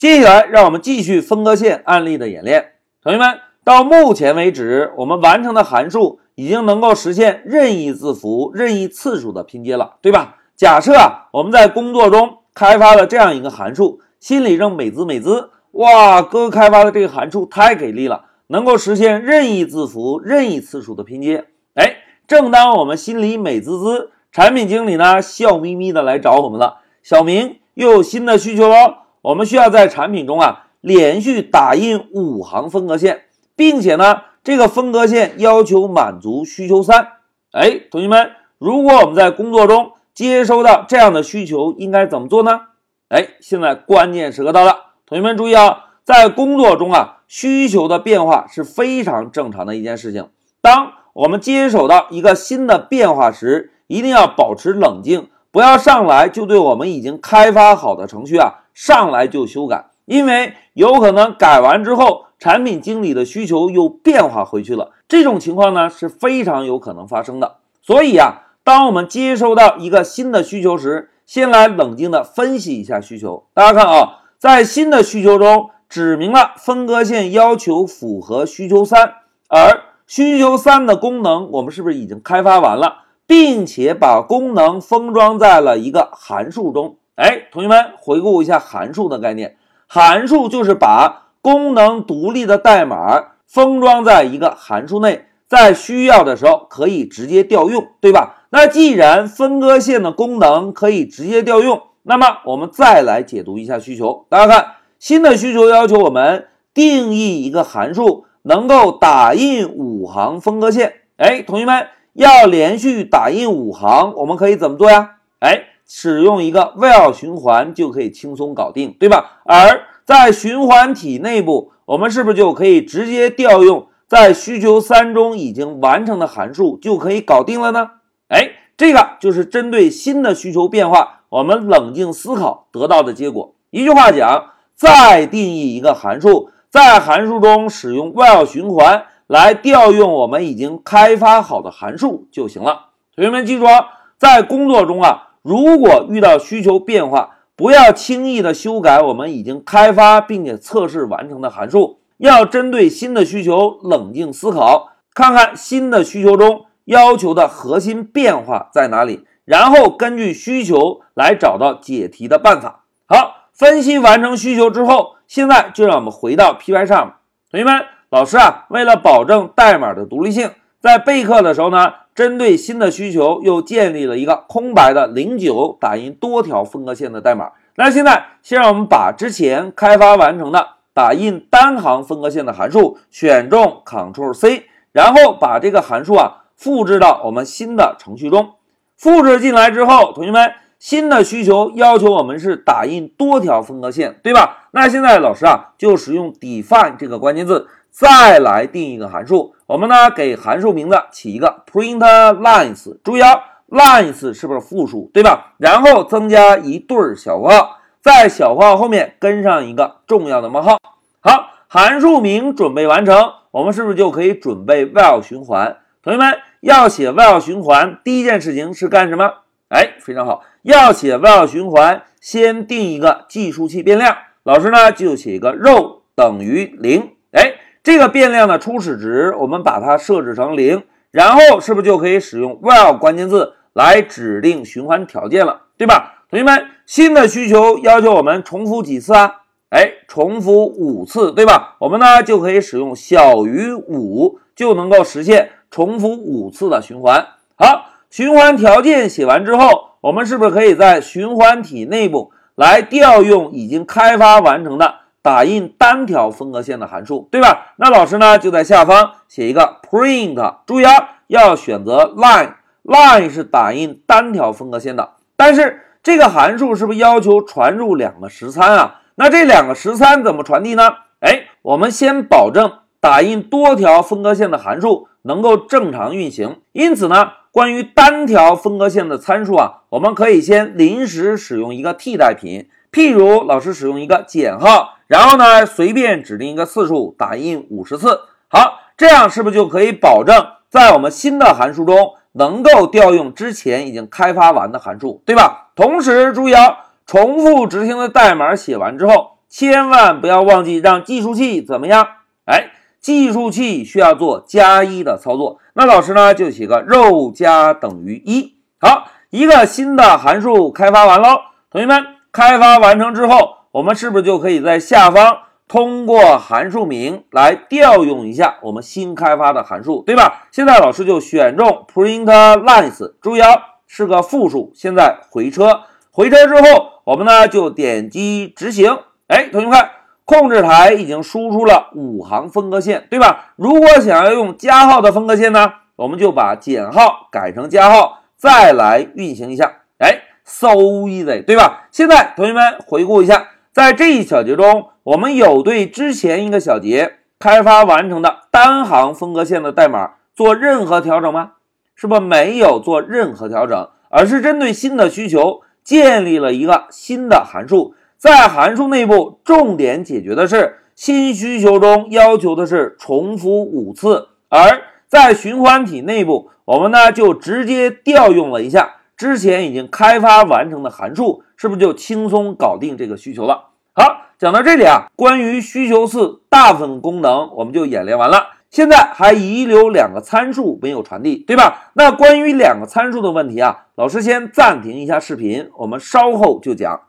接下来，让我们继续分割线案例的演练。同学们，到目前为止，我们完成的函数已经能够实现任意字符、任意次数的拼接了，对吧？假设啊，我们在工作中开发了这样一个函数，心里正美滋美滋，哇，哥开发的这个函数太给力了，能够实现任意字符、任意次数的拼接。哎，正当我们心里美滋滋，产品经理呢笑眯眯的来找我们了，小明又有新的需求喽。我们需要在产品中啊连续打印五行分隔线，并且呢，这个分隔线要求满足需求三。哎，同学们，如果我们在工作中接收到这样的需求，应该怎么做呢？哎，现在关键时刻到了，同学们注意啊，在工作中啊，需求的变化是非常正常的一件事情。当我们接手到一个新的变化时，一定要保持冷静，不要上来就对我们已经开发好的程序啊。上来就修改，因为有可能改完之后，产品经理的需求又变化回去了。这种情况呢是非常有可能发生的。所以啊，当我们接收到一个新的需求时，先来冷静的分析一下需求。大家看啊，在新的需求中指明了分割线要求符合需求三，而需求三的功能我们是不是已经开发完了，并且把功能封装在了一个函数中？哎，同学们，回顾一下函数的概念。函数就是把功能独立的代码封装在一个函数内，在需要的时候可以直接调用，对吧？那既然分割线的功能可以直接调用，那么我们再来解读一下需求。大家看，新的需求要求我们定义一个函数，能够打印五行分割线。哎，同学们，要连续打印五行，我们可以怎么做呀？哎。使用一个 while 循环就可以轻松搞定，对吧？而在循环体内部，我们是不是就可以直接调用在需求三中已经完成的函数就可以搞定了呢？哎，这个就是针对新的需求变化，我们冷静思考得到的结果。一句话讲，再定义一个函数，在函数中使用 while 循环来调用我们已经开发好的函数就行了。同学们记住啊，在工作中啊。如果遇到需求变化，不要轻易的修改我们已经开发并且测试完成的函数，要针对新的需求冷静思考，看看新的需求中要求的核心变化在哪里，然后根据需求来找到解题的办法。好，分析完成需求之后，现在就让我们回到 Py 上。同学们，老师啊，为了保证代码的独立性，在备课的时候呢。针对新的需求，又建立了一个空白的零九打印多条分割线的代码。那现在，先让我们把之前开发完成的打印单行分割线的函数选中，Ctrl C，然后把这个函数啊复制到我们新的程序中。复制进来之后，同学们，新的需求要求我们是打印多条分割线，对吧？那现在老师啊就使用 define 这个关键字。再来定一个函数，我们呢给函数名字起一个 print lines，注意啊，lines 是不是复数，对吧？然后增加一对小括号，在小括号后面跟上一个重要的冒号。好，函数名准备完成，我们是不是就可以准备 while 循环？同学们要写 while 循环，第一件事情是干什么？哎，非常好，要写 while 循环，先定一个计数器变量，老师呢就写一个 row 等于零，这个变量的初始值，我们把它设置成零，然后是不是就可以使用 while 关键字来指定循环条件了，对吧？同学们，新的需求要求我们重复几次啊？哎，重复五次，对吧？我们呢就可以使用小于五，就能够实现重复五次的循环。好，循环条件写完之后，我们是不是可以在循环体内部来调用已经开发完成的？打印单条分割线的函数，对吧？那老师呢就在下方写一个 print，注意啊，要选择 line，line 是打印单条分割线的。但是这个函数是不是要求传入两个十三啊？那这两个十三怎么传递呢？哎，我们先保证打印多条分割线的函数能够正常运行。因此呢，关于单条分割线的参数啊，我们可以先临时使用一个替代品，譬如老师使用一个减号。然后呢，随便指定一个次数，打印五十次。好，这样是不是就可以保证在我们新的函数中能够调用之前已经开发完的函数，对吧？同时注意啊，重复执行的代码写完之后，千万不要忘记让计数器怎么样？哎，计数器需要做加一的操作。那老师呢就写个肉加等于一。好，一个新的函数开发完喽，同学们，开发完成之后，我们是不是就可以在下方通过函数名来调用一下我们新开发的函数，对吧？现在老师就选中 printlines，注意啊，是个复数。现在回车，回车之后，我们呢就点击执行。哎，同学们看，控制台已经输出了五行分割线，对吧？如果想要用加号的分割线呢，我们就把减号改成加号。再来运行一下，哎，so easy，对吧？现在同学们回顾一下，在这一小节中，我们有对之前一个小节开发完成的单行分割线的代码做任何调整吗？是不是没有做任何调整，而是针对新的需求建立了一个新的函数，在函数内部重点解决的是新需求中要求的是重复五次，而在循环体内部。我们呢就直接调用了一下之前已经开发完成的函数，是不是就轻松搞定这个需求了？好，讲到这里啊，关于需求四大部分功能我们就演练完了。现在还遗留两个参数没有传递，对吧？那关于两个参数的问题啊，老师先暂停一下视频，我们稍后就讲。